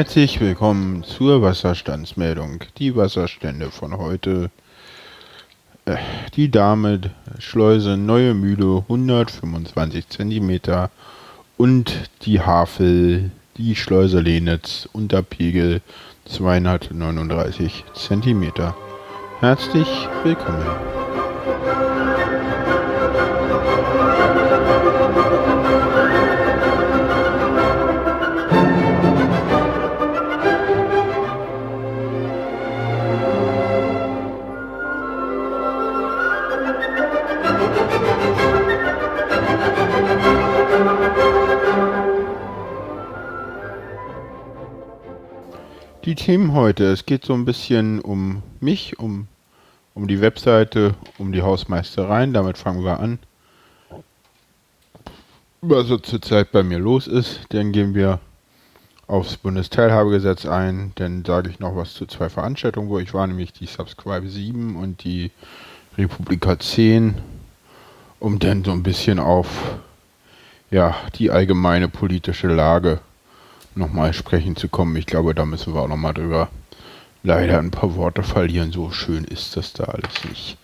Herzlich willkommen zur Wasserstandsmeldung. Die Wasserstände von heute. Äh, die Dame Schleuse Neue Mühle 125 cm und die Havel, die Schleuse Lenitz Unterpegel 239 cm. Herzlich willkommen. Die Themen heute, es geht so ein bisschen um mich, um, um die Webseite, um die Hausmeistereien, damit fangen wir an. Was so zurzeit bei mir los ist, dann gehen wir aufs Bundesteilhabegesetz ein, dann sage ich noch was zu zwei Veranstaltungen, wo ich war, nämlich die Subscribe 7 und die Republika 10, um dann so ein bisschen auf ja, die allgemeine politische Lage nochmal sprechen zu kommen. Ich glaube, da müssen wir auch nochmal drüber leider ein paar Worte verlieren. So schön ist das da alles nicht.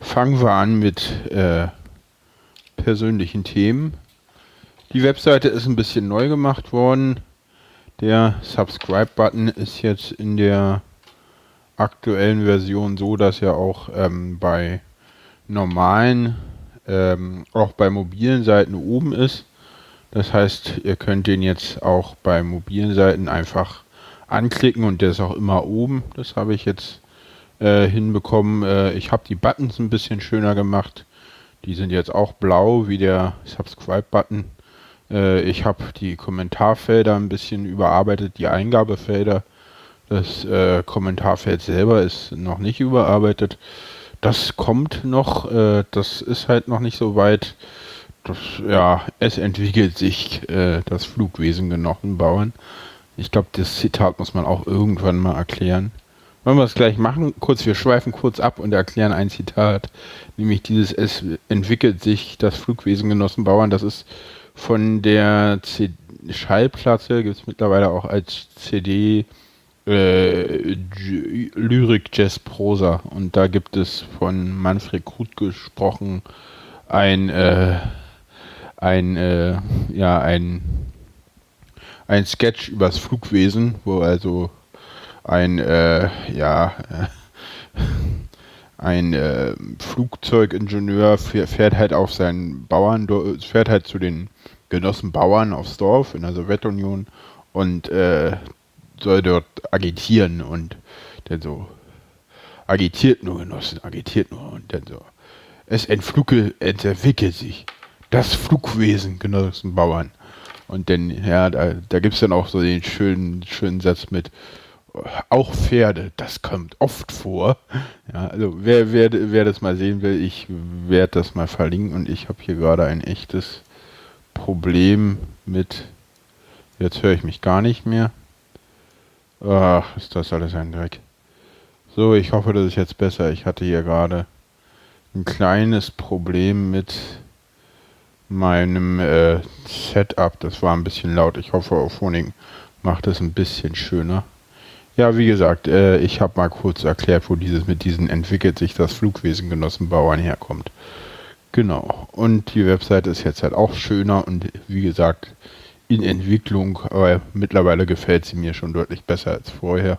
Fangen wir an mit äh, persönlichen Themen. Die Webseite ist ein bisschen neu gemacht worden. Der Subscribe-Button ist jetzt in der aktuellen Version so, dass er auch ähm, bei normalen, ähm, auch bei mobilen Seiten oben ist. Das heißt, ihr könnt den jetzt auch bei mobilen Seiten einfach anklicken und der ist auch immer oben. Das habe ich jetzt äh, hinbekommen. Äh, ich habe die Buttons ein bisschen schöner gemacht. Die sind jetzt auch blau wie der Subscribe-Button. Äh, ich habe die Kommentarfelder ein bisschen überarbeitet, die Eingabefelder. Das äh, Kommentarfeld selber ist noch nicht überarbeitet. Das kommt noch. Äh, das ist halt noch nicht so weit das, ja, es entwickelt sich äh, das Flugwesen genossen bauen. Ich glaube, das Zitat muss man auch irgendwann mal erklären. Wollen wir es gleich machen? Kurz, wir schweifen kurz ab und erklären ein Zitat. Nämlich dieses, es entwickelt sich das Flugwesen genossen Bauern. Das ist von der C Schallplatte, gibt es mittlerweile auch als CD äh, Lyrik Jazz Prosa. Und da gibt es von Manfred Krut gesprochen ein äh, ein, äh, ja, ein, ein Sketch übers Flugwesen, wo also ein, äh, ja, äh, ein äh, Flugzeugingenieur fährt halt auf seinen Bauern, fährt halt zu den Genossen Bauern aufs Dorf in der Sowjetunion und äh, soll dort agitieren und dann so agitiert nur Genossen, agitiert nur und dann so. Es entfluge, entwickelt sich das Flugwesen Genossenbauern. Und denn, ja, da, da gibt es dann auch so den schönen, schönen Satz mit, auch Pferde, das kommt oft vor. Ja, also wer, wer, wer das mal sehen will, ich werde das mal verlinken und ich habe hier gerade ein echtes Problem mit, jetzt höre ich mich gar nicht mehr. Ach, ist das alles ein Dreck. So, ich hoffe, das ist jetzt besser. Ich hatte hier gerade ein kleines Problem mit meinem äh, Setup. Das war ein bisschen laut. Ich hoffe, auf Honig macht es ein bisschen schöner. Ja, wie gesagt, äh, ich habe mal kurz erklärt, wo dieses mit diesen entwickelt sich das Flugwesen Genossenbauern herkommt. Genau. Und die Webseite ist jetzt halt auch schöner und wie gesagt in Entwicklung, aber mittlerweile gefällt sie mir schon deutlich besser als vorher.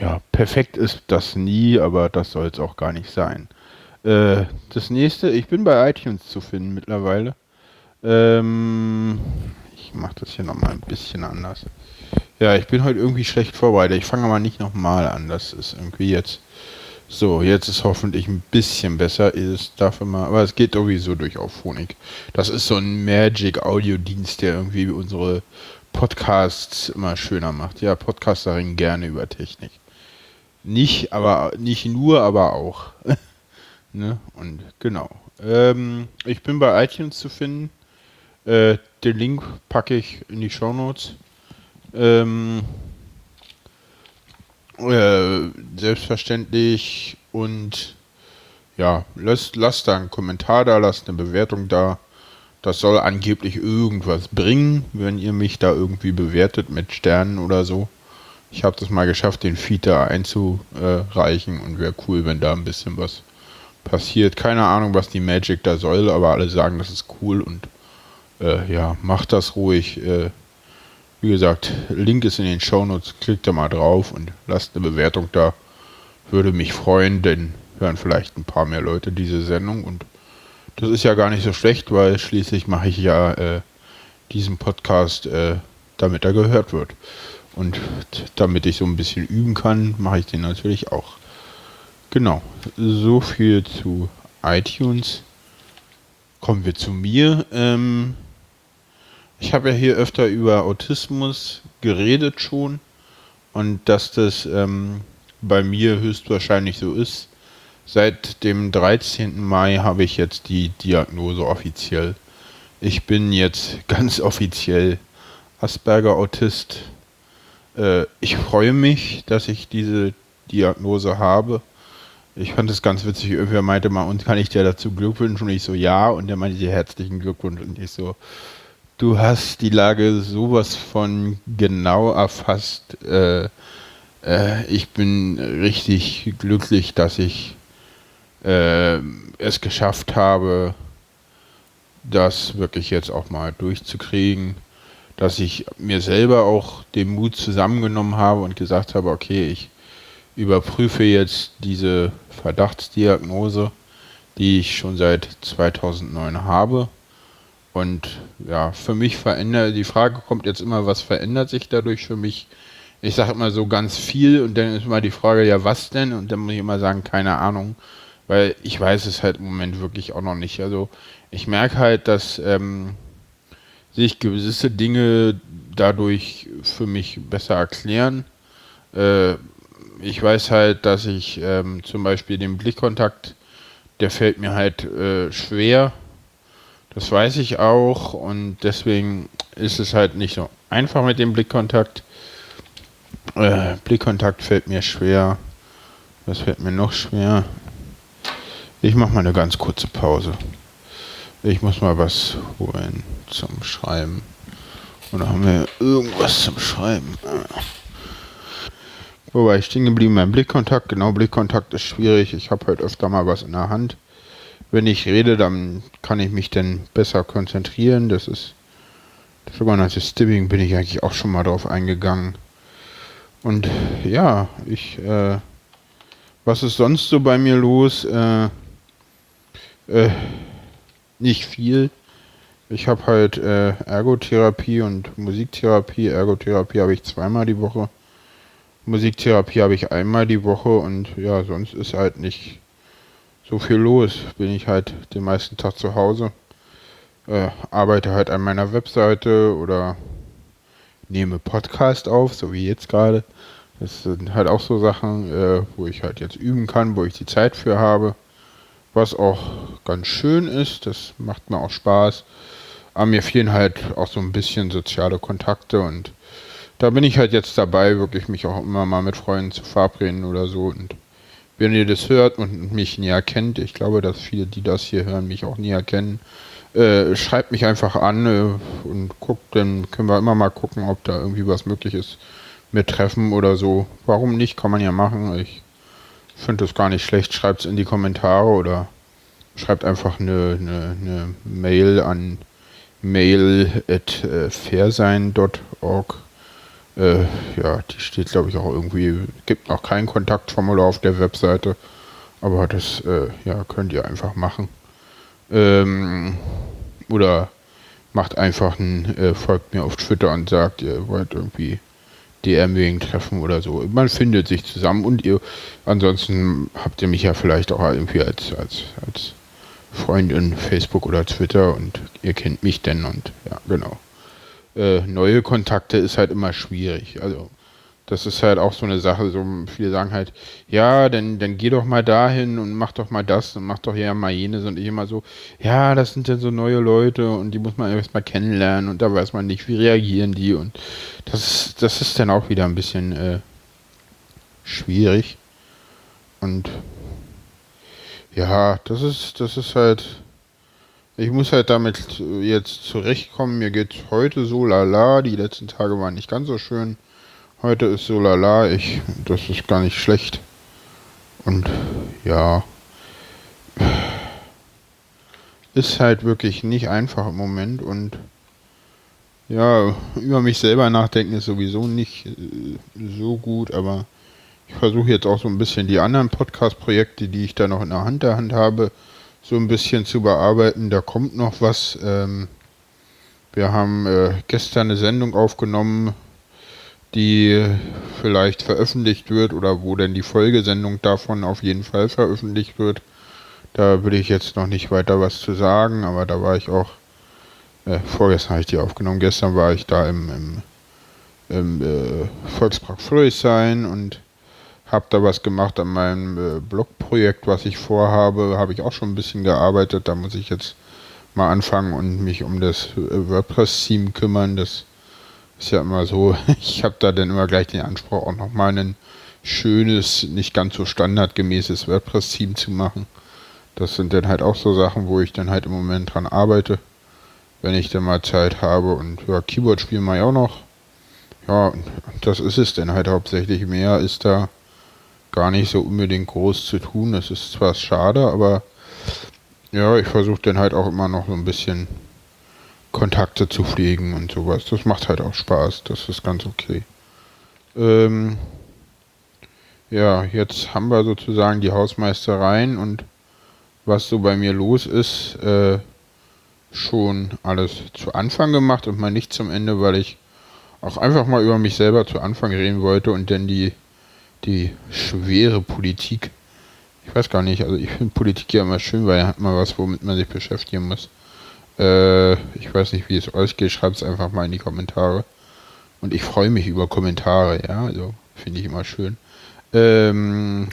Ja, perfekt ist das nie, aber das soll es auch gar nicht sein. Äh, das nächste, ich bin bei iTunes zu finden mittlerweile. Ähm, ich mache das hier nochmal ein bisschen anders. Ja, ich bin heute irgendwie schlecht vorbereitet. Ich fange aber nicht nochmal an. Das ist irgendwie jetzt. So, jetzt ist hoffentlich ein bisschen besser. Ist dafür mal, aber es geht sowieso durch auf Phonik. Das ist so ein Magic Audio-Dienst, der irgendwie unsere Podcasts immer schöner macht. Ja, Podcasterin gerne über Technik. Nicht, aber nicht nur, aber auch. Ne? Und genau. Ähm, ich bin bei iTunes zu finden. Äh, den Link packe ich in die Show Notes. Ähm, äh, selbstverständlich und ja, lasst, lasst da einen Kommentar da, lasst eine Bewertung da. das soll angeblich irgendwas bringen, wenn ihr mich da irgendwie bewertet mit Sternen oder so. Ich habe das mal geschafft, den Feed da einzureichen und wäre cool, wenn da ein bisschen was passiert. Keine Ahnung, was die Magic da soll, aber alle sagen, das ist cool und äh, ja, macht das ruhig. Äh, wie gesagt, Link ist in den Shownotes, klickt da mal drauf und lasst eine Bewertung da. Würde mich freuen, denn hören vielleicht ein paar mehr Leute diese Sendung und das ist ja gar nicht so schlecht, weil schließlich mache ich ja äh, diesen Podcast, äh, damit er gehört wird. Und damit ich so ein bisschen üben kann, mache ich den natürlich auch. Genau, so viel zu iTunes. Kommen wir zu mir. Ähm, ich habe ja hier öfter über Autismus geredet schon und dass das ähm, bei mir höchstwahrscheinlich so ist. Seit dem 13. Mai habe ich jetzt die Diagnose offiziell. Ich bin jetzt ganz offiziell Asperger-Autist. Äh, ich freue mich, dass ich diese Diagnose habe. Ich fand es ganz witzig, irgendwer meinte mal, und kann ich dir dazu Glückwünschen? Und ich so, ja. Und der meinte dir herzlichen Glückwunsch. Und ich so, Du hast die Lage sowas von genau erfasst. Äh, äh, ich bin richtig glücklich, dass ich äh, es geschafft habe, das wirklich jetzt auch mal durchzukriegen. Dass ich mir selber auch den Mut zusammengenommen habe und gesagt habe, okay, ich überprüfe jetzt diese Verdachtsdiagnose, die ich schon seit 2009 habe und ja, für mich verändert, die Frage kommt jetzt immer, was verändert sich dadurch für mich? Ich sage immer so ganz viel und dann ist immer die Frage, ja, was denn? Und dann muss ich immer sagen, keine Ahnung, weil ich weiß es halt im Moment wirklich auch noch nicht. Also ich merke halt, dass ähm, sich gewisse Dinge dadurch für mich besser erklären. Äh, ich weiß halt, dass ich ähm, zum Beispiel den Blickkontakt, der fällt mir halt äh, schwer das weiß ich auch und deswegen ist es halt nicht so einfach mit dem Blickkontakt. Äh, Blickkontakt fällt mir schwer. Was fällt mir noch schwer? Ich mache mal eine ganz kurze Pause. Ich muss mal was holen zum Schreiben. Oder haben wir irgendwas zum Schreiben? Wobei ich stehen geblieben beim Blickkontakt. Genau, Blickkontakt ist schwierig. Ich habe halt öfter mal was in der Hand wenn ich rede, dann kann ich mich dann besser konzentrieren. Das ist das sogenannte Stimming bin ich eigentlich auch schon mal drauf eingegangen. Und ja, ich, äh, was ist sonst so bei mir los? Äh, äh, nicht viel. Ich habe halt äh, Ergotherapie und Musiktherapie. Ergotherapie habe ich zweimal die Woche. Musiktherapie habe ich einmal die Woche und ja, sonst ist halt nicht so viel los. Bin ich halt den meisten Tag zu Hause, äh, arbeite halt an meiner Webseite oder nehme Podcast auf, so wie jetzt gerade. Das sind halt auch so Sachen, äh, wo ich halt jetzt üben kann, wo ich die Zeit für habe. Was auch ganz schön ist, das macht mir auch Spaß. Aber mir fehlen halt auch so ein bisschen soziale Kontakte und da bin ich halt jetzt dabei, wirklich mich auch immer mal mit Freunden zu verabreden oder so und wenn ihr das hört und mich näher kennt, ich glaube, dass viele, die das hier hören, mich auch näher kennen, äh, schreibt mich einfach an äh, und guckt, dann können wir immer mal gucken, ob da irgendwie was möglich ist mit Treffen oder so. Warum nicht? Kann man ja machen. Ich finde das gar nicht schlecht. Schreibt es in die Kommentare oder schreibt einfach eine, eine, eine Mail an mail at äh, ja, die steht, glaube ich, auch irgendwie, gibt noch kein Kontaktformular auf der Webseite, aber das, äh, ja, könnt ihr einfach machen. Ähm, oder macht einfach ein, äh, folgt mir auf Twitter und sagt, ihr wollt irgendwie DM wegen treffen oder so. Man findet sich zusammen und ihr, ansonsten habt ihr mich ja vielleicht auch irgendwie als, als, als Freund Facebook oder Twitter und ihr kennt mich denn und ja, genau äh, neue Kontakte ist halt immer schwierig. Also das ist halt auch so eine Sache, so viele sagen halt, ja, dann, dann geh doch mal dahin und mach doch mal das und mach doch ja mal jenes und ich immer so, ja, das sind dann so neue Leute und die muss man erstmal kennenlernen und da weiß man nicht, wie reagieren die und das, das ist dann auch wieder ein bisschen äh, schwierig und ja, das ist, das ist halt ich muss halt damit jetzt zurechtkommen. Mir geht heute so lala. Die letzten Tage waren nicht ganz so schön. Heute ist so lala. Ich, das ist gar nicht schlecht. Und ja, ist halt wirklich nicht einfach im Moment. Und ja, über mich selber nachdenken ist sowieso nicht äh, so gut. Aber ich versuche jetzt auch so ein bisschen die anderen Podcast-Projekte, die ich da noch in der Hand der Hand habe, so ein bisschen zu bearbeiten. Da kommt noch was. Ähm, wir haben äh, gestern eine Sendung aufgenommen, die vielleicht veröffentlicht wird oder wo denn die Folgesendung davon auf jeden Fall veröffentlicht wird. Da will ich jetzt noch nicht weiter was zu sagen, aber da war ich auch, äh, vorgestern habe ich die aufgenommen, gestern war ich da im, im, im äh, Volkspark Friedrichshain und habe da was gemacht an meinem äh, Blogprojekt, was ich vorhabe. Habe ich auch schon ein bisschen gearbeitet. Da muss ich jetzt mal anfangen und mich um das äh, WordPress-Theme kümmern. Das ist ja immer so. Ich habe da dann immer gleich den Anspruch, auch nochmal ein schönes, nicht ganz so standardgemäßes WordPress-Theme zu machen. Das sind dann halt auch so Sachen, wo ich dann halt im Moment dran arbeite, wenn ich dann mal Zeit habe. Und ja, Keyboard spielen mache ich auch noch. Ja, das ist es dann halt hauptsächlich. Mehr ist da gar nicht so unbedingt groß zu tun. Das ist zwar schade, aber ja, ich versuche dann halt auch immer noch so ein bisschen Kontakte zu pflegen und sowas. Das macht halt auch Spaß. Das ist ganz okay. Ähm, ja, jetzt haben wir sozusagen die Hausmeistereien und was so bei mir los ist, äh, schon alles zu Anfang gemacht und mal nicht zum Ende, weil ich auch einfach mal über mich selber zu Anfang reden wollte und dann die die schwere Politik. Ich weiß gar nicht, also ich finde Politik ja immer schön, weil da hat man was, womit man sich beschäftigen muss. Äh, ich weiß nicht, wie es euch geht, schreibt es einfach mal in die Kommentare. Und ich freue mich über Kommentare, ja, also finde ich immer schön. Ähm,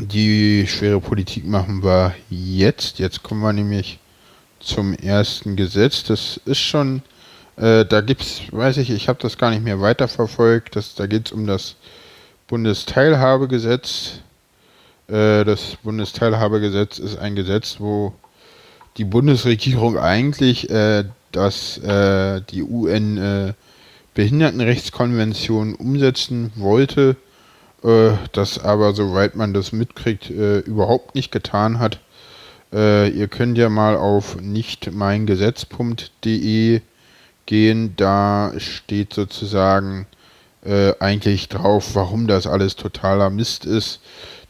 die schwere Politik machen wir jetzt. Jetzt kommen wir nämlich zum ersten Gesetz. Das ist schon äh, da gibt's, weiß ich, ich habe das gar nicht mehr weiterverfolgt. Das, da geht es um das Bundesteilhabegesetz. Äh, das Bundesteilhabegesetz ist ein Gesetz, wo die Bundesregierung eigentlich äh, das, äh, die UN äh, Behindertenrechtskonvention umsetzen wollte, äh, das aber, soweit man das mitkriegt, äh, überhaupt nicht getan hat. Äh, ihr könnt ja mal auf nichtmeingesetz.de gehen. Da steht sozusagen äh, eigentlich drauf, warum das alles totaler Mist ist.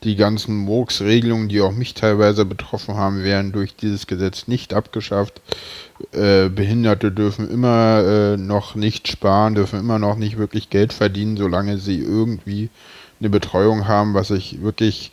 Die ganzen Murks-Regelungen, die auch mich teilweise betroffen haben, werden durch dieses Gesetz nicht abgeschafft. Äh, Behinderte dürfen immer äh, noch nicht sparen, dürfen immer noch nicht wirklich Geld verdienen, solange sie irgendwie eine Betreuung haben, was ich wirklich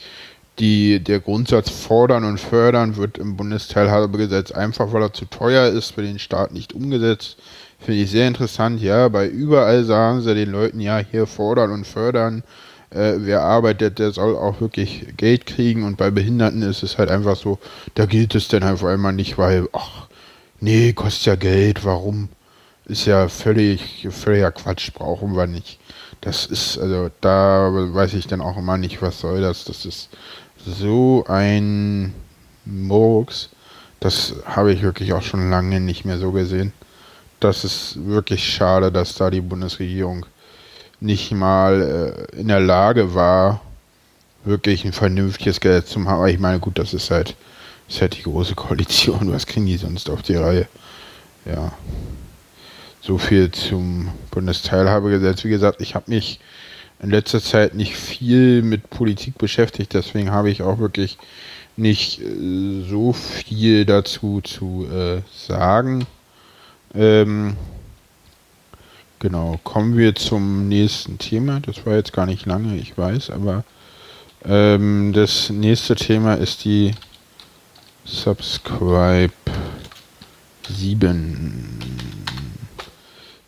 die, der Grundsatz fordern und fördern wird im Bundesteilhabegesetz einfach, weil er zu teuer ist, für den Staat nicht umgesetzt. Finde ich sehr interessant, ja. Bei überall sagen sie den Leuten, ja, hier fordern und fördern. Äh, wer arbeitet, der soll auch wirklich Geld kriegen. Und bei Behinderten ist es halt einfach so, da gilt es dann halt auf einmal nicht, weil, ach, nee, kostet ja Geld, warum? Ist ja völlig, völliger Quatsch, brauchen wir nicht. Das ist, also da weiß ich dann auch immer nicht, was soll das. Das ist so ein Murks. Das habe ich wirklich auch schon lange nicht mehr so gesehen das ist wirklich schade, dass da die Bundesregierung nicht mal äh, in der Lage war, wirklich ein vernünftiges Gesetz zu machen. Aber ich meine, gut, das ist halt, ist halt die große Koalition. Was kriegen die sonst auf die Reihe? Ja. So viel zum Bundesteilhabegesetz. Wie gesagt, ich habe mich in letzter Zeit nicht viel mit Politik beschäftigt, deswegen habe ich auch wirklich nicht äh, so viel dazu zu äh, sagen. Ähm, genau, kommen wir zum nächsten Thema. Das war jetzt gar nicht lange, ich weiß, aber ähm, das nächste Thema ist die Subscribe 7.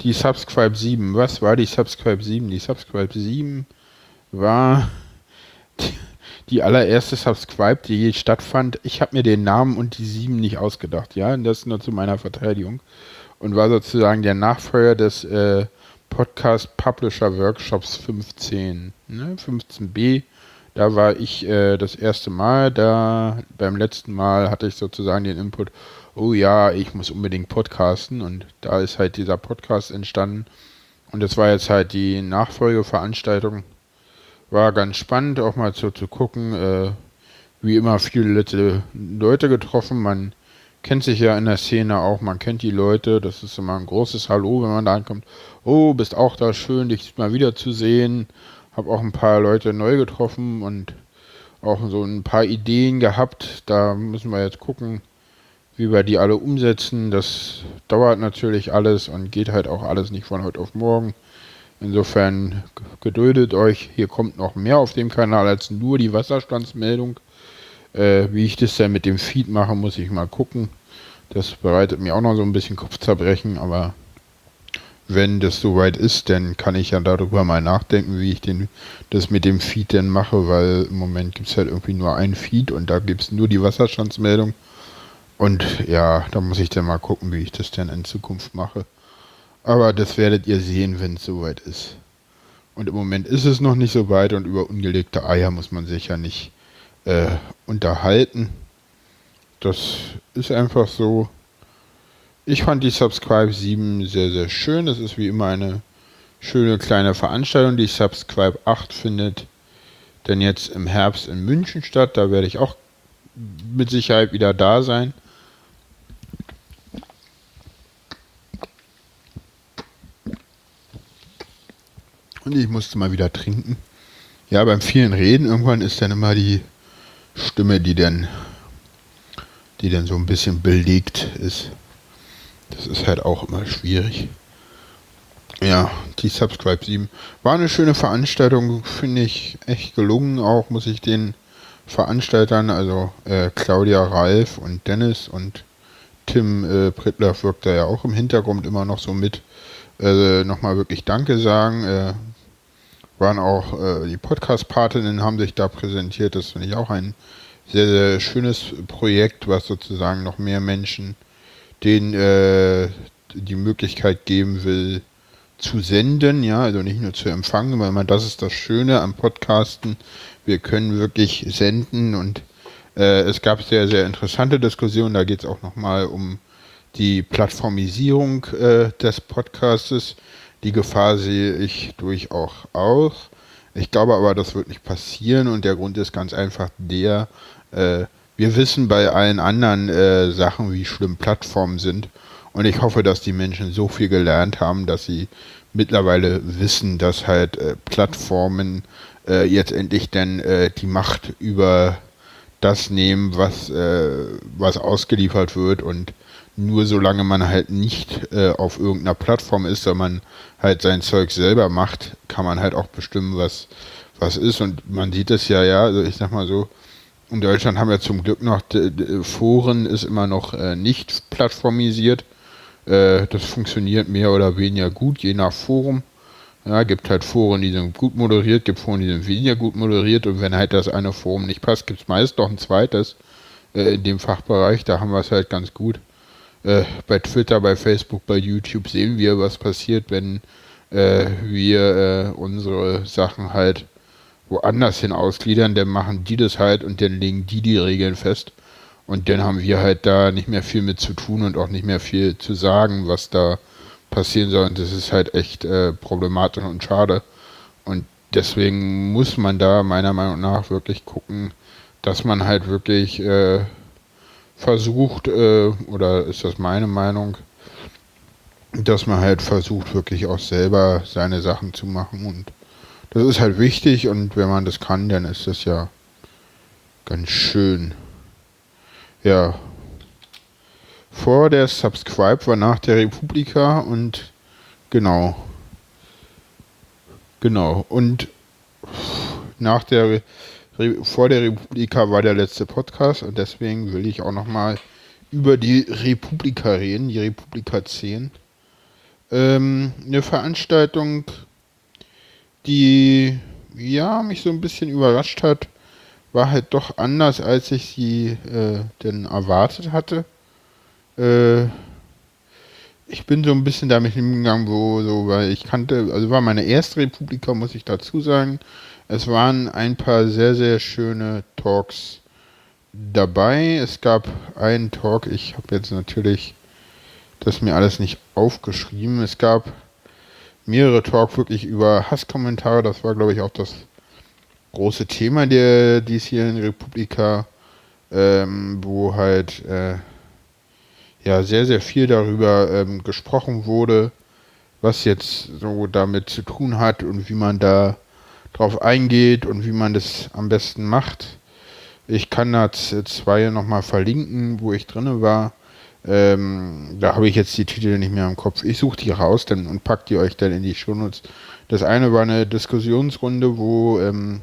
Die Subscribe 7. Was war die Subscribe 7? Die Subscribe 7 war die, allererste Subscribe, die je stattfand. Ich habe mir den Namen und die 7 nicht ausgedacht, ja, das nur zu meiner Verteidigung und war sozusagen der Nachfolger des äh, Podcast Publisher Workshops 15, ne? 15b. Da war ich äh, das erste Mal da. Beim letzten Mal hatte ich sozusagen den Input, oh ja, ich muss unbedingt podcasten. Und da ist halt dieser Podcast entstanden. Und das war jetzt halt die Nachfolgeveranstaltung. War ganz spannend, auch mal so zu gucken. Äh, wie immer viele Leute getroffen. Man kennt sich ja in der Szene auch, man kennt die Leute. Das ist immer ein großes Hallo, wenn man da ankommt. Oh, bist auch da, schön, dich mal wieder zu sehen. Hab auch ein paar Leute neu getroffen und auch so ein paar Ideen gehabt. Da müssen wir jetzt gucken, wie wir die alle umsetzen. Das dauert natürlich alles und geht halt auch alles nicht von heute auf morgen. Insofern geduldet euch. Hier kommt noch mehr auf dem Kanal als nur die Wasserstandsmeldung. Äh, wie ich das dann mit dem Feed mache, muss ich mal gucken. Das bereitet mir auch noch so ein bisschen Kopfzerbrechen, aber wenn das soweit ist, dann kann ich ja darüber mal nachdenken, wie ich den, das mit dem Feed denn mache, weil im Moment gibt es halt irgendwie nur ein Feed und da gibt es nur die Wasserstandsmeldung. Und ja, da muss ich dann mal gucken, wie ich das dann in Zukunft mache. Aber das werdet ihr sehen, wenn es soweit ist. Und im Moment ist es noch nicht so weit und über ungelegte Eier muss man sich ja nicht äh, unterhalten. Das ist einfach so. Ich fand die Subscribe 7 sehr, sehr schön. Das ist wie immer eine schöne kleine Veranstaltung. Die Subscribe 8 findet denn jetzt im Herbst in München statt. Da werde ich auch mit Sicherheit wieder da sein. Und ich musste mal wieder trinken. Ja, beim vielen Reden irgendwann ist dann immer die Stimme, die dann, die dann so ein bisschen belegt ist. Das ist halt auch immer schwierig. Ja, die Subscribe 7 war eine schöne Veranstaltung, finde ich echt gelungen. Auch muss ich den Veranstaltern, also äh, Claudia Ralf und Dennis und Tim äh, Prittler wirkt da ja auch im Hintergrund immer noch so mit. Äh, Nochmal wirklich Danke sagen. Äh, waren auch äh, die Podcast-Patinnen haben sich da präsentiert. Das finde ich auch ein sehr, sehr schönes Projekt, was sozusagen noch mehr Menschen denen äh, die Möglichkeit geben will, zu senden, ja, also nicht nur zu empfangen, weil man das ist das Schöne am Podcasten. Wir können wirklich senden und äh, es gab sehr, sehr interessante Diskussionen. Da geht es auch nochmal um die Plattformisierung äh, des Podcastes. Die Gefahr sehe ich durchaus auch. Ich glaube aber, das wird nicht passieren und der Grund ist ganz einfach der, äh, wir wissen bei allen anderen äh, Sachen, wie schlimm Plattformen sind. Und ich hoffe, dass die Menschen so viel gelernt haben, dass sie mittlerweile wissen, dass halt äh, Plattformen äh, jetzt endlich dann äh, die Macht über das nehmen, was, äh, was ausgeliefert wird und nur solange man halt nicht äh, auf irgendeiner Plattform ist, sondern man halt sein Zeug selber macht, kann man halt auch bestimmen, was, was ist. Und man sieht es ja, ja, also ich sag mal so, in Deutschland haben wir zum Glück noch, Foren ist immer noch äh, nicht plattformisiert. Äh, das funktioniert mehr oder weniger gut, je nach Forum. Ja, gibt halt Foren, die sind gut moderiert, gibt Foren, die sind weniger gut moderiert und wenn halt das eine Forum nicht passt, gibt es meist noch ein zweites äh, in dem Fachbereich, da haben wir es halt ganz gut äh, bei Twitter, bei Facebook, bei YouTube sehen wir, was passiert, wenn äh, wir äh, unsere Sachen halt woanders hin ausgliedern, dann machen die das halt und dann legen die die Regeln fest. Und dann haben wir halt da nicht mehr viel mit zu tun und auch nicht mehr viel zu sagen, was da passieren soll. Und das ist halt echt äh, problematisch und schade. Und deswegen muss man da meiner Meinung nach wirklich gucken, dass man halt wirklich äh, versucht, äh, oder ist das meine Meinung, dass man halt versucht, wirklich auch selber seine Sachen zu machen. Und das ist halt wichtig und wenn man das kann, dann ist das ja ganz schön. Ja. Vor der Subscribe war nach der Republika und genau. Genau. Und nach der vor der Republika war der letzte Podcast und deswegen will ich auch nochmal über die Republika reden, die Republika 10. Ähm, eine Veranstaltung, die ja mich so ein bisschen überrascht hat, war halt doch anders, als ich sie äh, denn erwartet hatte. Äh, ich bin so ein bisschen damit hingegangen, wo so, weil ich kannte, also war meine erste Republika, muss ich dazu sagen. Es waren ein paar sehr, sehr schöne Talks dabei. Es gab einen Talk, ich habe jetzt natürlich das mir alles nicht aufgeschrieben. Es gab mehrere Talks wirklich über Hasskommentare. Das war, glaube ich, auch das große Thema der diesjährigen Republika, ähm, wo halt äh, ja sehr, sehr viel darüber ähm, gesprochen wurde, was jetzt so damit zu tun hat und wie man da drauf eingeht und wie man das am besten macht. Ich kann da zwei nochmal verlinken, wo ich drinne war. Ähm, da habe ich jetzt die Titel nicht mehr im Kopf. Ich suche die raus dann und packe die euch dann in die Shownotes. Das eine war eine Diskussionsrunde, wo ähm,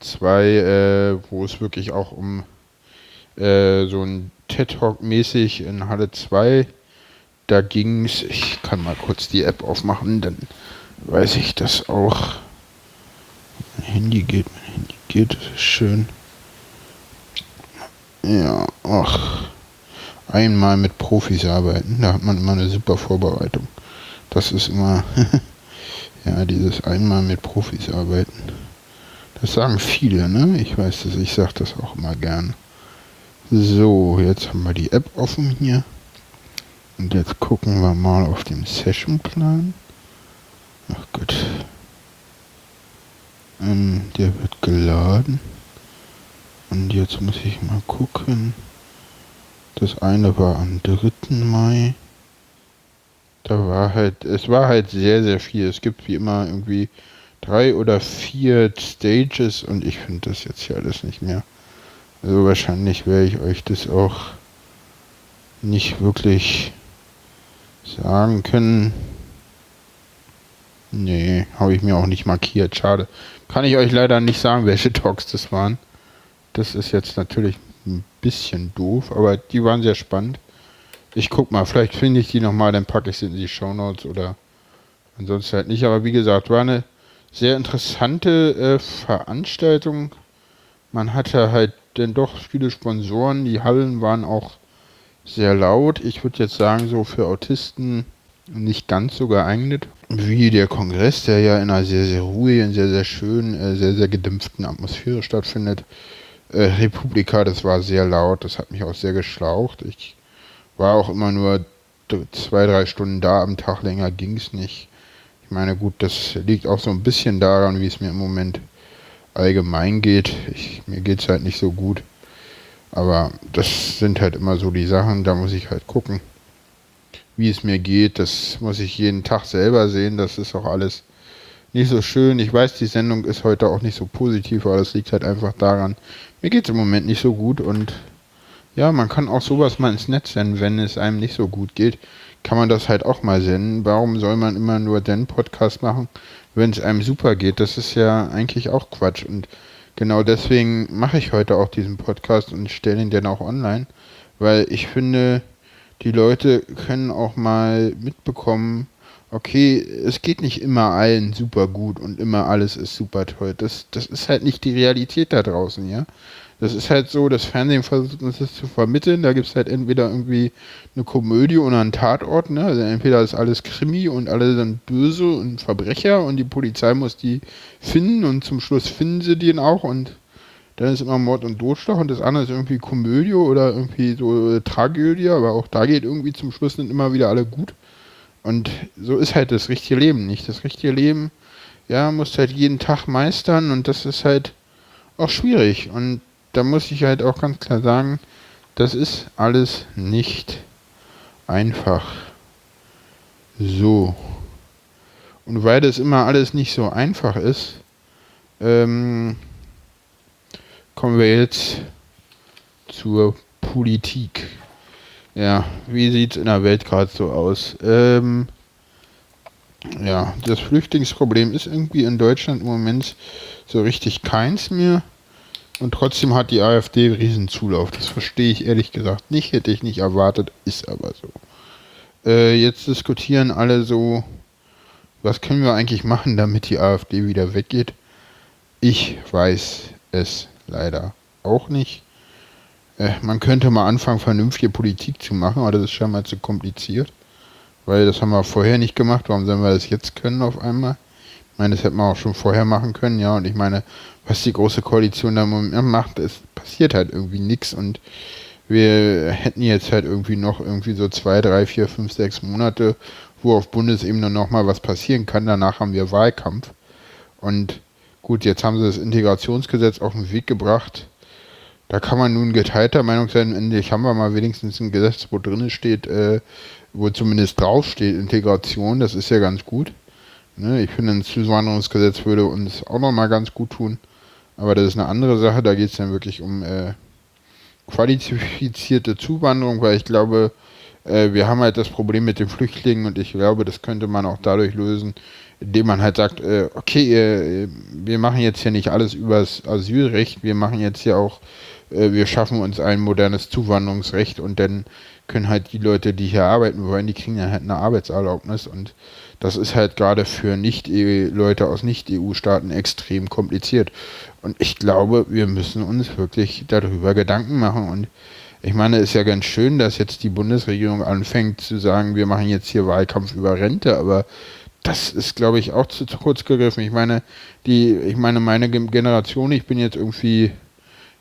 zwei, äh, wo es wirklich auch um äh, so ein TED Talk mäßig in Halle 2, da ging es, ich kann mal kurz die App aufmachen, dann weiß ich das auch. Mein Handy geht, mein Handy geht, das ist schön. Ja, ach. Einmal mit Profis arbeiten, da hat man immer eine super Vorbereitung. Das ist immer, ja, dieses einmal mit Profis arbeiten. Das sagen viele, ne? Ich weiß das, ich sag das auch immer gern. So, jetzt haben wir die App offen hier. Und jetzt gucken wir mal auf den Sessionplan. Ach Gott. Ähm, der wird geladen. Und jetzt muss ich mal gucken. Das eine war am 3. Mai. Da war halt, es war halt sehr, sehr viel. Es gibt wie immer irgendwie drei oder vier Stages und ich finde das jetzt hier alles nicht mehr. Also wahrscheinlich werde ich euch das auch nicht wirklich sagen können. Nee, habe ich mir auch nicht markiert. Schade. Kann ich euch leider nicht sagen, welche Talks das waren. Das ist jetzt natürlich ein bisschen doof, aber die waren sehr spannend. Ich guck mal, vielleicht finde ich die nochmal, dann packe ich sie in die Show Notes oder ansonsten halt nicht. Aber wie gesagt, war eine sehr interessante äh, Veranstaltung. Man hatte halt denn doch viele Sponsoren. Die Hallen waren auch sehr laut. Ich würde jetzt sagen, so für Autisten nicht ganz so geeignet. Wie der Kongress, der ja in einer sehr, sehr ruhigen, sehr, sehr schönen, äh, sehr, sehr gedämpften Atmosphäre stattfindet. Äh, Republika, das war sehr laut, das hat mich auch sehr geschlaucht. Ich war auch immer nur zwei, drei Stunden da am Tag, länger ging es nicht. Ich meine, gut, das liegt auch so ein bisschen daran, wie es mir im Moment allgemein geht. Ich, mir geht es halt nicht so gut. Aber das sind halt immer so die Sachen, da muss ich halt gucken, wie es mir geht. Das muss ich jeden Tag selber sehen. Das ist auch alles nicht so schön. Ich weiß, die Sendung ist heute auch nicht so positiv, aber das liegt halt einfach daran, mir geht es im Moment nicht so gut und ja, man kann auch sowas mal ins Netz senden, wenn es einem nicht so gut geht. Kann man das halt auch mal senden. Warum soll man immer nur den Podcast machen, wenn es einem super geht. Das ist ja eigentlich auch Quatsch. Und genau deswegen mache ich heute auch diesen Podcast und stelle ihn dann auch online, weil ich finde, die Leute können auch mal mitbekommen, okay, es geht nicht immer allen super gut und immer alles ist super toll. Das, das ist halt nicht die Realität da draußen, ja. Das ist halt so, das Fernsehen versucht uns das zu vermitteln. Da gibt es halt entweder irgendwie eine Komödie oder einen Tatort. Ne? Also entweder ist alles Krimi und alle sind böse und Verbrecher und die Polizei muss die finden und zum Schluss finden sie den auch und dann ist immer Mord und Totschlag und das andere ist irgendwie Komödie oder irgendwie so äh, Tragödie, aber auch da geht irgendwie zum Schluss nicht immer wieder alle gut. Und so ist halt das richtige Leben nicht. Das richtige Leben, ja, musst halt jeden Tag meistern und das ist halt auch schwierig. Und da muss ich halt auch ganz klar sagen, das ist alles nicht einfach. So. Und weil das immer alles nicht so einfach ist, ähm, kommen wir jetzt zur Politik. Ja, wie sieht es in der Welt gerade so aus? Ähm, ja, das Flüchtlingsproblem ist irgendwie in Deutschland im Moment so richtig keins mehr. Und trotzdem hat die AfD einen Riesenzulauf. Das verstehe ich ehrlich gesagt nicht, hätte ich nicht erwartet, ist aber so. Äh, jetzt diskutieren alle so, was können wir eigentlich machen, damit die AfD wieder weggeht. Ich weiß es leider auch nicht. Äh, man könnte mal anfangen, vernünftige Politik zu machen, aber das ist scheinbar zu kompliziert. Weil das haben wir vorher nicht gemacht. Warum sollen wir das jetzt können auf einmal? Ich meine, das hätten wir auch schon vorher machen können, ja. Und ich meine, was die große Koalition da im macht, es passiert halt irgendwie nichts. Und wir hätten jetzt halt irgendwie noch irgendwie so zwei, drei, vier, fünf, sechs Monate, wo auf Bundesebene nochmal was passieren kann. Danach haben wir Wahlkampf. Und gut, jetzt haben sie das Integrationsgesetz auf den Weg gebracht. Da kann man nun geteilter Meinung sein. Endlich haben wir mal wenigstens ein Gesetz, wo drin steht, äh, wo zumindest draufsteht Integration. Das ist ja ganz gut. Ne? Ich finde, ein Zuwanderungsgesetz würde uns auch nochmal ganz gut tun. Aber das ist eine andere Sache. Da geht es dann wirklich um äh, qualifizierte Zuwanderung, weil ich glaube, äh, wir haben halt das Problem mit den Flüchtlingen und ich glaube, das könnte man auch dadurch lösen, indem man halt sagt, äh, okay, äh, wir machen jetzt hier nicht alles übers Asylrecht, wir machen jetzt hier auch, äh, wir schaffen uns ein modernes Zuwanderungsrecht und dann können halt die Leute, die hier arbeiten wollen, die kriegen dann halt eine Arbeitserlaubnis und das ist halt gerade für nicht Leute aus Nicht-EU-Staaten extrem kompliziert. Und ich glaube, wir müssen uns wirklich darüber Gedanken machen. Und ich meine, es ist ja ganz schön, dass jetzt die Bundesregierung anfängt zu sagen, wir machen jetzt hier Wahlkampf über Rente, aber das ist, glaube ich, auch zu, zu kurz gegriffen. Ich meine, die, ich meine, meine Generation, ich bin jetzt irgendwie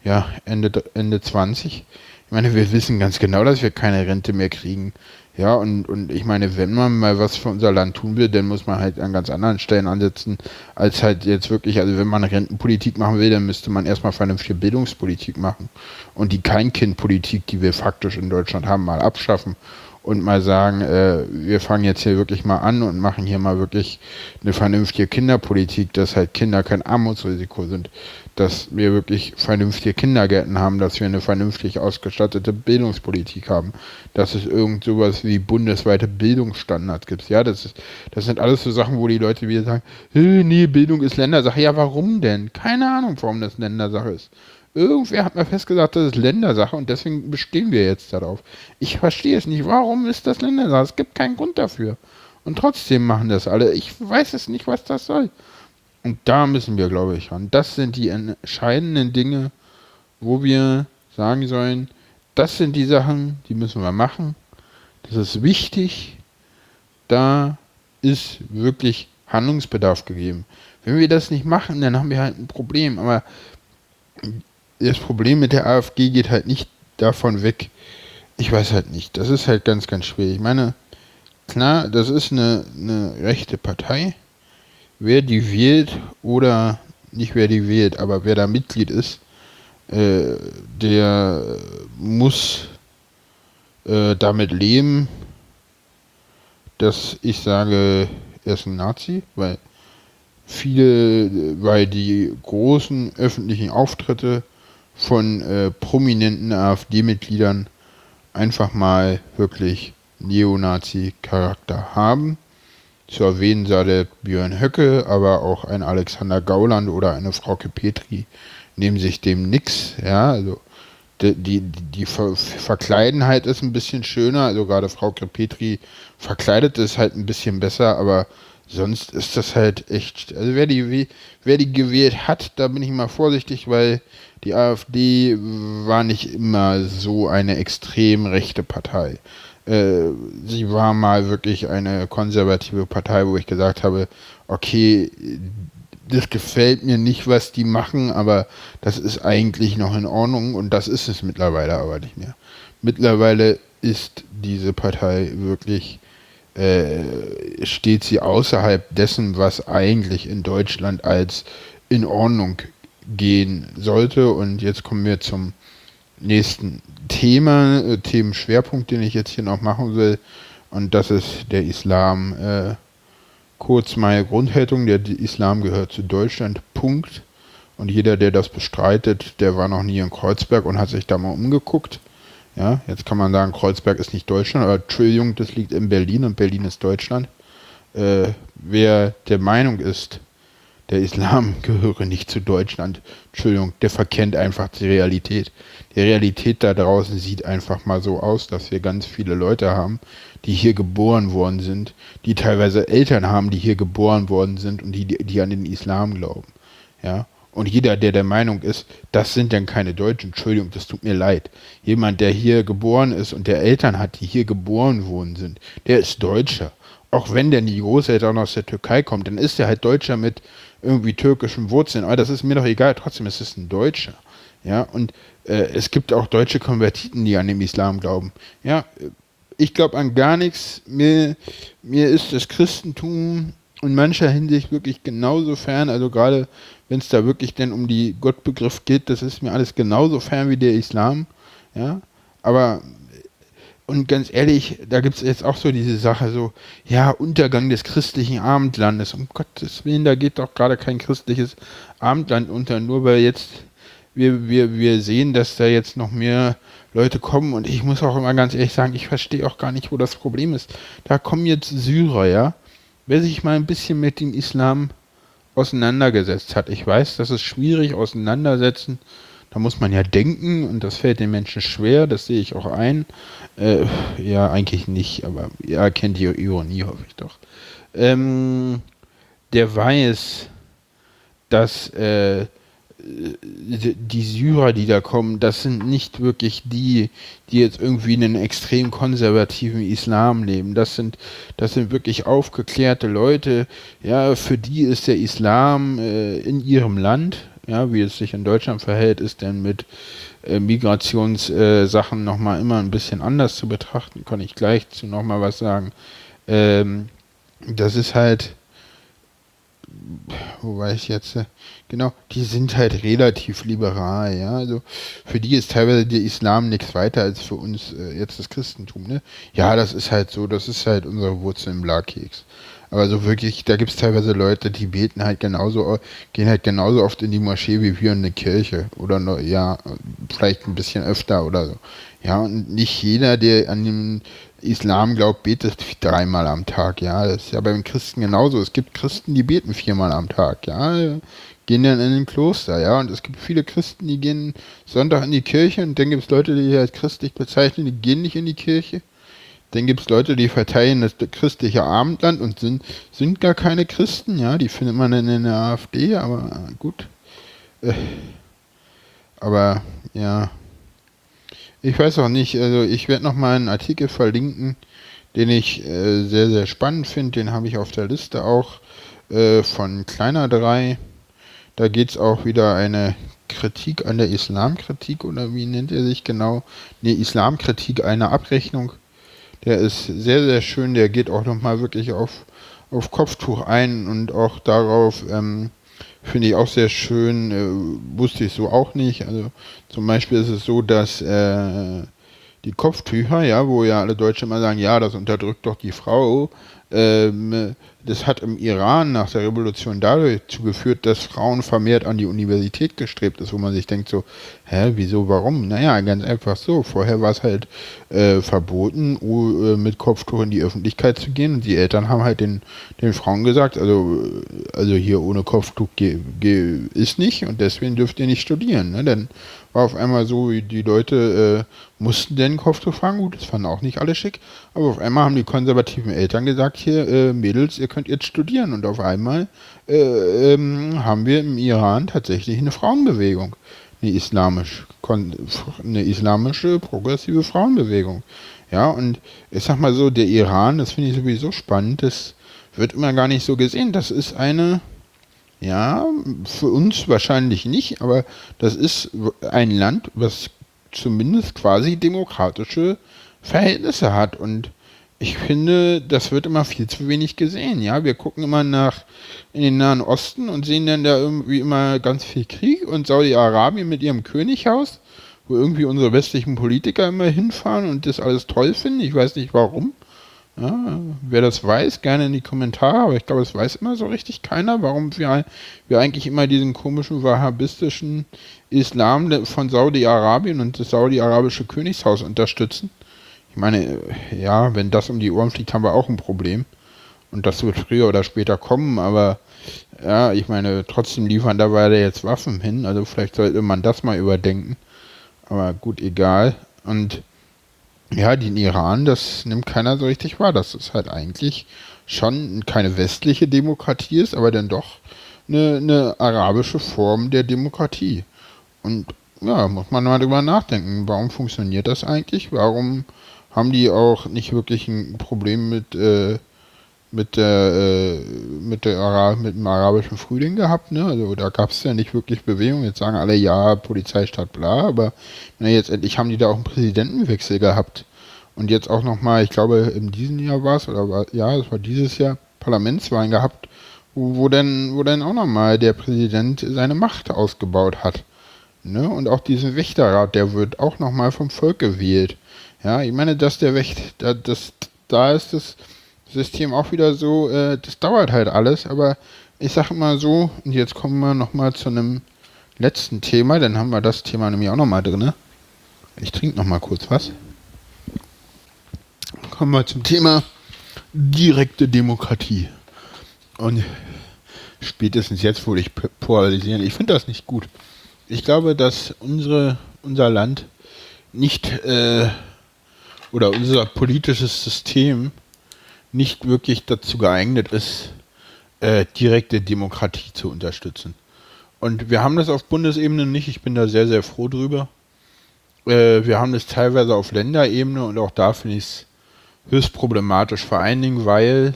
ja, Ende, Ende 20. Ich meine, wir wissen ganz genau, dass wir keine Rente mehr kriegen. Ja, und, und ich meine, wenn man mal was für unser Land tun will, dann muss man halt an ganz anderen Stellen ansetzen, als halt jetzt wirklich, also wenn man Rentenpolitik machen will, dann müsste man erstmal vernünftige Bildungspolitik machen und die Kleinkindpolitik, die wir faktisch in Deutschland haben, mal abschaffen und mal sagen, äh, wir fangen jetzt hier wirklich mal an und machen hier mal wirklich eine vernünftige Kinderpolitik, dass halt Kinder kein Armutsrisiko sind, dass wir wirklich vernünftige Kindergärten haben, dass wir eine vernünftig ausgestattete Bildungspolitik haben, dass es irgend sowas wie bundesweite Bildungsstandards gibt. Ja, das ist, das sind alles so Sachen, wo die Leute wieder sagen, nee, Bildung ist Ländersache. Ja, warum denn? Keine Ahnung, warum das Ländersache ist. Irgendwer hat mal festgesagt, das ist Ländersache und deswegen bestehen wir jetzt darauf. Ich verstehe es nicht. Warum ist das Ländersache? Es gibt keinen Grund dafür. Und trotzdem machen das alle. Ich weiß es nicht, was das soll. Und da müssen wir, glaube ich, ran. Das sind die entscheidenden Dinge, wo wir sagen sollen, das sind die Sachen, die müssen wir machen. Das ist wichtig. Da ist wirklich Handlungsbedarf gegeben. Wenn wir das nicht machen, dann haben wir halt ein Problem. Aber das Problem mit der AfG geht halt nicht davon weg. Ich weiß halt nicht. Das ist halt ganz, ganz schwer. Ich meine, klar, das ist eine, eine rechte Partei. Wer die wählt oder nicht wer die wählt, aber wer da Mitglied ist, äh, der muss äh, damit leben, dass ich sage, er ist ein Nazi, weil viele, weil die großen öffentlichen Auftritte von äh, prominenten AfD-Mitgliedern einfach mal wirklich Neonazi-Charakter haben. Zu erwähnen sei der Björn Höcke, aber auch ein Alexander Gauland oder eine Frauke Petri nehmen sich dem nix. Ja, also die, die, die Ver Verkleidenheit ist ein bisschen schöner, also gerade Frauke Petri verkleidet ist halt ein bisschen besser, aber sonst ist das halt echt. Also wer die, wer die gewählt hat, da bin ich mal vorsichtig, weil die AfD war nicht immer so eine extrem rechte Partei. Äh, sie war mal wirklich eine konservative Partei, wo ich gesagt habe, okay, das gefällt mir nicht, was die machen, aber das ist eigentlich noch in Ordnung und das ist es mittlerweile aber nicht mehr. Mittlerweile ist diese Partei wirklich, äh, steht sie außerhalb dessen, was eigentlich in Deutschland als in Ordnung gehen sollte. Und jetzt kommen wir zum nächsten Thema, äh, Themenschwerpunkt, den ich jetzt hier noch machen will. Und das ist der Islam. Äh, kurz meine Grundhaltung, der Islam gehört zu Deutschland, Punkt. Und jeder, der das bestreitet, der war noch nie in Kreuzberg und hat sich da mal umgeguckt. Ja, jetzt kann man sagen, Kreuzberg ist nicht Deutschland, aber Entschuldigung, das liegt in Berlin und Berlin ist Deutschland. Äh, wer der Meinung ist, der Islam gehöre nicht zu Deutschland. Entschuldigung, der verkennt einfach die Realität. Die Realität da draußen sieht einfach mal so aus, dass wir ganz viele Leute haben, die hier geboren worden sind, die teilweise Eltern haben, die hier geboren worden sind und die, die an den Islam glauben. Ja. Und jeder, der der Meinung ist, das sind dann keine Deutschen, Entschuldigung, das tut mir leid. Jemand, der hier geboren ist und der Eltern hat, die hier geboren worden sind, der ist Deutscher. Auch wenn denn die Großeltern aus der Türkei kommen, dann ist er halt Deutscher mit irgendwie türkischen Wurzeln. Aber das ist mir doch egal, trotzdem ist es ein Deutscher. Ja, und äh, es gibt auch deutsche Konvertiten, die an den Islam glauben. Ja, ich glaube an gar nichts. Mir, mir ist das Christentum in mancher Hinsicht wirklich genauso fern. Also gerade wenn es da wirklich denn um die Gottbegriff geht, das ist mir alles genauso fern wie der Islam. Ja, aber und ganz ehrlich, da gibt es jetzt auch so diese Sache, so, ja, Untergang des christlichen Abendlandes. Um Gottes Willen, da geht doch gerade kein christliches Abendland unter, nur weil jetzt wir, wir, wir sehen, dass da jetzt noch mehr Leute kommen und ich muss auch immer ganz ehrlich sagen, ich verstehe auch gar nicht, wo das Problem ist. Da kommen jetzt Syrer, ja. Wer sich mal ein bisschen mit dem Islam auseinandergesetzt hat, ich weiß, das ist schwierig auseinandersetzen. Da muss man ja denken und das fällt den Menschen schwer, das sehe ich auch ein. Äh, ja, eigentlich nicht, aber ihr kennt die Ironie, hoffe ich doch. Ähm, der weiß, dass äh, die Syrer, die da kommen, das sind nicht wirklich die, die jetzt irgendwie in einem extrem konservativen Islam leben. Das sind, das sind wirklich aufgeklärte Leute. Ja, für die ist der Islam äh, in ihrem Land, ja, wie es sich in Deutschland verhält, ist denn mit äh, Migrationssachen äh, nochmal immer ein bisschen anders zu betrachten. Kann ich gleich zu nochmal was sagen. Ähm, das ist halt, wo war ich jetzt? Genau, die sind halt relativ liberal, ja. Also für die ist teilweise der Islam nichts weiter als für uns äh, jetzt das Christentum, ne? Ja, das ist halt so, das ist halt unsere Wurzel im Blakeks. Aber so wirklich, da gibt es teilweise Leute, die beten halt genauso, gehen halt genauso oft in die Moschee wie wir in eine Kirche. Oder nur, ja, vielleicht ein bisschen öfter oder so. Ja, und nicht jeder, der an dem Islam glaubt, betet dreimal am Tag, ja. Das ist ja beim Christen genauso. Es gibt Christen, die beten viermal am Tag, ja gehen dann in ein Kloster, ja. Und es gibt viele Christen, die gehen Sonntag in die Kirche und dann gibt es Leute, die als christlich bezeichnen, die gehen nicht in die Kirche. Dann gibt es Leute, die verteilen das christliche Abendland und sind, sind gar keine Christen, ja. Die findet man dann in der AfD, aber gut. Äh, aber ja. Ich weiß auch nicht, also ich werde noch mal einen Artikel verlinken, den ich äh, sehr, sehr spannend finde. Den habe ich auf der Liste auch äh, von Kleiner 3 da geht es auch wieder eine Kritik an der Islamkritik oder wie nennt er sich genau? Ne, Islamkritik einer Abrechnung. Der ist sehr, sehr schön. Der geht auch nochmal wirklich auf, auf Kopftuch ein und auch darauf, ähm, finde ich auch sehr schön, äh, wusste ich so auch nicht. Also zum Beispiel ist es so, dass äh, die Kopftücher, ja, wo ja alle Deutsche immer sagen, ja, das unterdrückt doch die Frau, ähm, das hat im Iran nach der Revolution dazu geführt, dass Frauen vermehrt an die Universität gestrebt ist, wo man sich denkt so, hä, wieso, warum? Naja, ganz einfach so. Vorher war es halt äh, verboten, uh, mit Kopftuch in die Öffentlichkeit zu gehen und die Eltern haben halt den, den Frauen gesagt, also, äh, also hier ohne Kopftuch ist nicht und deswegen dürft ihr nicht studieren. Ne? Dann war auf einmal so, die Leute äh, mussten denn Kopftuch tragen. Gut, das fanden auch nicht alle schick. Aber auf einmal haben die konservativen Eltern gesagt, hier, äh, Mädels, ihr könnt jetzt studieren. Und auf einmal äh, ähm, haben wir im Iran tatsächlich eine Frauenbewegung. Eine, islamisch, eine islamische, progressive Frauenbewegung. Ja, und ich sag mal so, der Iran, das finde ich sowieso spannend, das wird immer gar nicht so gesehen. Das ist eine ja, für uns wahrscheinlich nicht, aber das ist ein Land, was zumindest quasi demokratische Verhältnisse hat. Und ich finde, das wird immer viel zu wenig gesehen. Ja, wir gucken immer nach in den Nahen Osten und sehen dann da irgendwie immer ganz viel Krieg und Saudi-Arabien mit ihrem Könighaus, wo irgendwie unsere westlichen Politiker immer hinfahren und das alles toll finden. Ich weiß nicht warum. Ja, wer das weiß, gerne in die Kommentare, aber ich glaube, es weiß immer so richtig keiner, warum wir, wir eigentlich immer diesen komischen wahhabistischen Islam von Saudi-Arabien und das saudi-arabische Königshaus unterstützen. Ich meine, ja, wenn das um die Ohren fliegt, haben wir auch ein Problem. Und das wird früher oder später kommen, aber ja, ich meine, trotzdem liefern da weiter jetzt Waffen hin, also vielleicht sollte man das mal überdenken. Aber gut, egal. Und ja, den Iran, das nimmt keiner so richtig wahr, dass es halt eigentlich schon keine westliche Demokratie ist, aber dann doch eine, eine arabische Form der Demokratie. Und ja, muss man mal drüber nachdenken. Warum funktioniert das eigentlich? Warum haben die auch nicht wirklich ein Problem mit, äh, mit, der, äh, mit, der Ara mit dem arabischen Frühling gehabt? Ne? Also da gab es ja nicht wirklich Bewegung. Jetzt sagen alle, ja, Polizeistaat, bla, aber na, jetzt endlich haben die da auch einen Präsidentenwechsel gehabt. Und jetzt auch nochmal, ich glaube, in diesem Jahr war es, oder war, ja, es war dieses Jahr, Parlamentswahlen gehabt, wo, wo denn, wo denn auch nochmal der Präsident seine Macht ausgebaut hat. Ne? Und auch diesen Wächterrat, der wird auch nochmal vom Volk gewählt. Ja, ich meine, dass der Wächter, da, das, da ist das System auch wieder so, äh, das dauert halt alles, aber ich sag mal so, und jetzt kommen wir nochmal zu einem letzten Thema, dann haben wir das Thema nämlich auch nochmal drin. Ich trinke nochmal kurz was. Kommen wir zum Thema direkte Demokratie. Und spätestens jetzt würde ich polarisieren. Ich finde das nicht gut. Ich glaube, dass unsere, unser Land nicht äh, oder unser politisches System nicht wirklich dazu geeignet ist, äh, direkte Demokratie zu unterstützen. Und wir haben das auf Bundesebene nicht. Ich bin da sehr, sehr froh drüber. Äh, wir haben das teilweise auf Länderebene und auch da finde ich es höchst problematisch. Vor allen Dingen, weil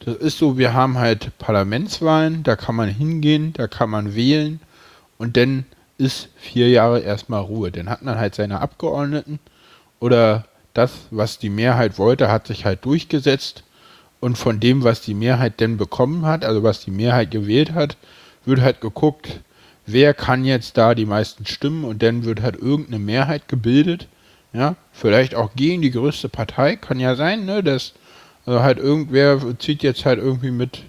das ist so, wir haben halt Parlamentswahlen, da kann man hingehen, da kann man wählen und dann ist vier Jahre erstmal Ruhe. Dann hat man halt seine Abgeordneten oder das, was die Mehrheit wollte, hat sich halt durchgesetzt. Und von dem, was die Mehrheit denn bekommen hat, also was die Mehrheit gewählt hat, wird halt geguckt, wer kann jetzt da die meisten Stimmen. Und dann wird halt irgendeine Mehrheit gebildet. Ja, vielleicht auch gegen die größte Partei, kann ja sein, ne, dass also halt irgendwer zieht jetzt halt irgendwie mit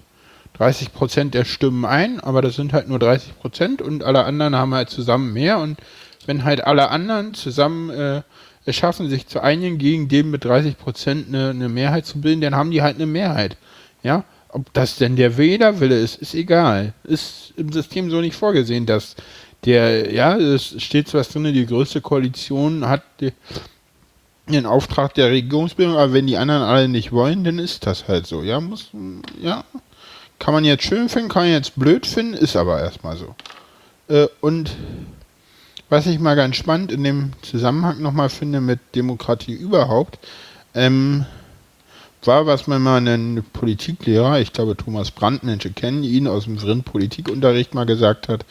30 Prozent der Stimmen ein, aber das sind halt nur 30 Prozent und alle anderen haben halt zusammen mehr und wenn halt alle anderen zusammen äh, es schaffen, sich zu einigen, gegen den mit 30 Prozent eine, eine Mehrheit zu bilden, dann haben die halt eine Mehrheit. Ja, ob das denn der Wählerwille ist, ist egal. Ist im System so nicht vorgesehen, dass der, ja, es steht zwar drin, die größte Koalition hat den Auftrag der Regierungsbildung, aber wenn die anderen alle nicht wollen, dann ist das halt so. Ja, muss, ja, kann man jetzt schön finden, kann man jetzt blöd finden, ist aber erstmal so. Äh, und was ich mal ganz spannend in dem Zusammenhang nochmal finde mit Demokratie überhaupt, ähm, war, was man mal einen Politiklehrer, ich glaube Thomas Brandt, Menschen kennen ihn aus dem Vrind Politikunterricht mal gesagt hat,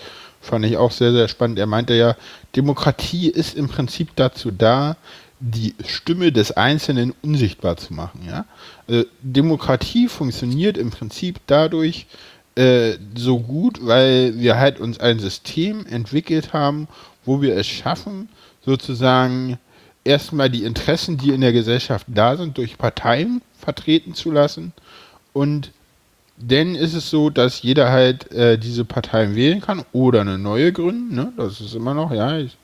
Fand ich auch sehr, sehr spannend. Er meinte ja, Demokratie ist im Prinzip dazu da, die Stimme des Einzelnen unsichtbar zu machen. Ja? Also Demokratie funktioniert im Prinzip dadurch äh, so gut, weil wir halt uns ein System entwickelt haben, wo wir es schaffen, sozusagen erstmal die Interessen, die in der Gesellschaft da sind, durch Parteien vertreten zu lassen und denn ist es so, dass jeder halt äh, diese Parteien wählen kann oder eine neue gründen. Ne? Das ist immer noch, ja. Ich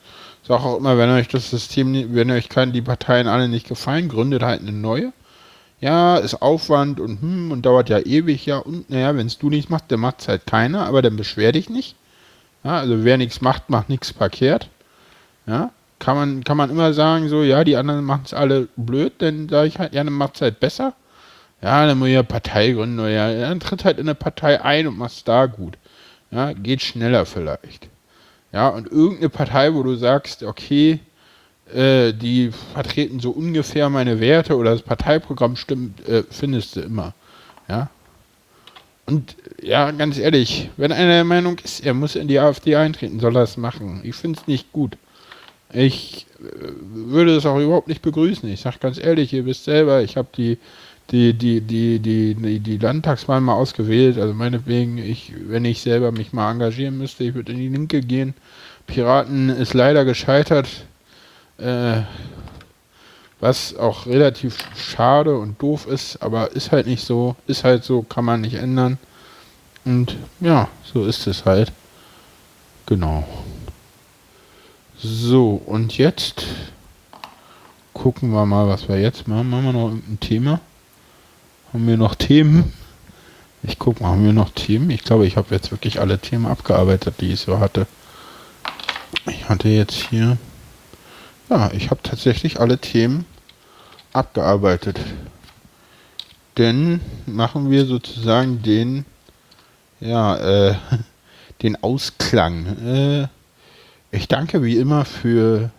sage auch immer, wenn euch das System, wenn euch kann, die Parteien alle nicht gefallen, gründet halt eine neue. Ja, ist Aufwand und hm, und dauert ja ewig, ja. Und naja, wenn es du nicht machst, dann macht es halt keiner, aber dann beschwer dich nicht. Ja, also wer nichts macht, macht nichts verkehrt. Ja, kann man, kann man immer sagen, so, ja, die anderen machen es alle blöd, dann sage ich halt, ja, dann macht es halt besser. Ja, dann muss ich ja Partei gründen. Ja, dann tritt halt in eine Partei ein und machst da gut. Ja, geht schneller vielleicht. Ja, und irgendeine Partei, wo du sagst, okay, äh, die vertreten so ungefähr meine Werte oder das Parteiprogramm stimmt, äh, findest du immer. Ja. Und ja, ganz ehrlich, wenn einer der Meinung ist, er muss in die AfD eintreten, soll er es machen. Ich finde es nicht gut. Ich äh, würde es auch überhaupt nicht begrüßen. Ich sage ganz ehrlich, ihr wisst selber, ich habe die die, die, die, die, die, die Landtagswahl mal ausgewählt. Also meinetwegen, ich, wenn ich selber mich mal engagieren müsste, ich würde in die Linke gehen. Piraten ist leider gescheitert, äh, was auch relativ schade und doof ist, aber ist halt nicht so, ist halt so, kann man nicht ändern. Und ja, so ist es halt. Genau. So, und jetzt gucken wir mal, was wir jetzt machen. Machen wir noch ein Thema. Haben wir noch Themen? Ich gucke mal, haben wir noch Themen? Ich glaube, ich habe jetzt wirklich alle Themen abgearbeitet, die ich so hatte. Ich hatte jetzt hier... Ja, ich habe tatsächlich alle Themen abgearbeitet. Denn machen wir sozusagen den ja, äh, den Ausklang. Äh, ich danke wie immer für,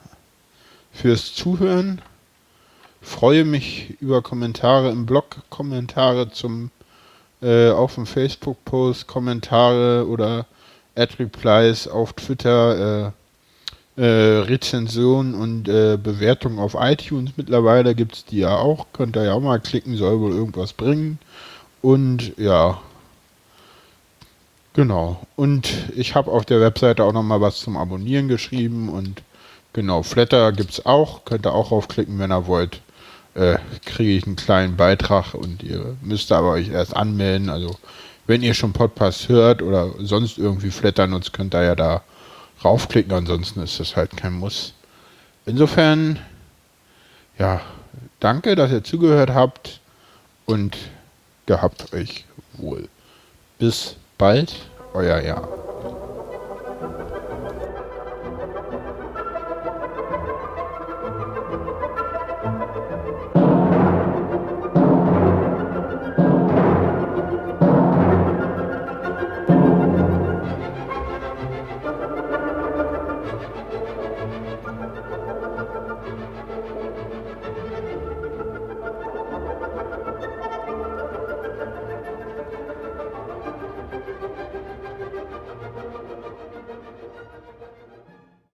fürs Zuhören. Freue mich über Kommentare im Blog, Kommentare zum äh, auf dem Facebook-Post, Kommentare oder Ad-Replies auf Twitter, äh, äh, Rezensionen und äh, Bewertungen auf iTunes. Mittlerweile gibt es die ja auch. Könnt ihr ja auch mal klicken, soll wohl irgendwas bringen. Und ja, genau. Und ich habe auf der Webseite auch nochmal was zum Abonnieren geschrieben. Und genau, Flatter gibt es auch. Könnt ihr auch aufklicken, wenn ihr wollt. Äh, kriege ich einen kleinen Beitrag und ihr müsst aber euch erst anmelden. Also wenn ihr schon Podcasts hört oder sonst irgendwie Flatter nutzt, könnt ihr ja da raufklicken. Ansonsten ist das halt kein Muss. Insofern, ja, danke, dass ihr zugehört habt und gehabt euch wohl. Bis bald, euer Jahr.